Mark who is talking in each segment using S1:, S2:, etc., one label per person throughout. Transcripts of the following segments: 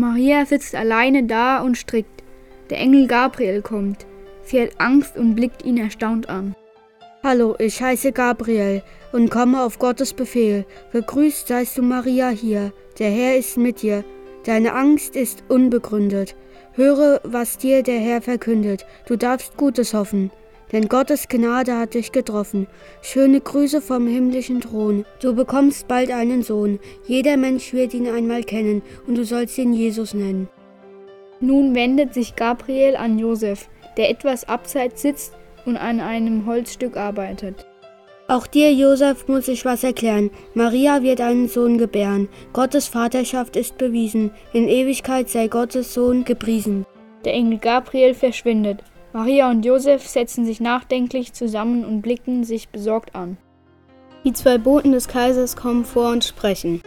S1: Maria sitzt alleine da und strickt. Der Engel Gabriel kommt. Sie hat Angst und blickt ihn erstaunt an.
S2: Hallo, ich heiße Gabriel und komme auf Gottes Befehl. Gegrüßt seist du Maria hier, der Herr ist mit dir. Deine Angst ist unbegründet. Höre, was dir der Herr verkündet. Du darfst Gutes hoffen, denn Gottes Gnade hat dich getroffen. Schöne Grüße vom himmlischen Thron. Du bekommst bald einen Sohn. Jeder Mensch wird ihn einmal kennen, und du sollst ihn Jesus nennen.
S1: Nun wendet sich Gabriel an Josef, der etwas abseits sitzt und an einem Holzstück arbeitet.
S2: Auch dir, Josef, muss ich was erklären. Maria wird einen Sohn gebären. Gottes Vaterschaft ist bewiesen. In Ewigkeit sei Gottes Sohn gepriesen.
S1: Der Engel Gabriel verschwindet. Maria und Josef setzen sich nachdenklich zusammen und blicken sich besorgt an.
S3: Die zwei Boten des Kaisers kommen vor und sprechen.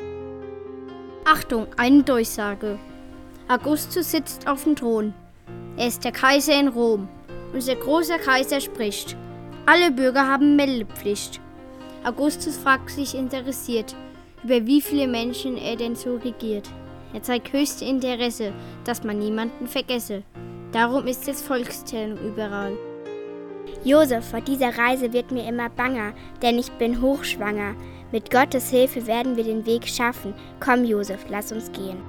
S4: Achtung, eine Durchsage. Augustus sitzt auf dem Thron. Er ist der Kaiser in Rom. Unser großer Kaiser spricht. Alle Bürger haben Meldepflicht. Augustus fragt sich interessiert, über wie viele Menschen er denn so regiert. Er zeigt höchste Interesse, dass man niemanden vergesse. Darum ist es Volkszählung überall.
S5: Josef, vor dieser Reise wird mir immer banger, denn ich bin hochschwanger. Mit Gottes Hilfe werden wir den Weg schaffen. Komm, Josef, lass uns gehen.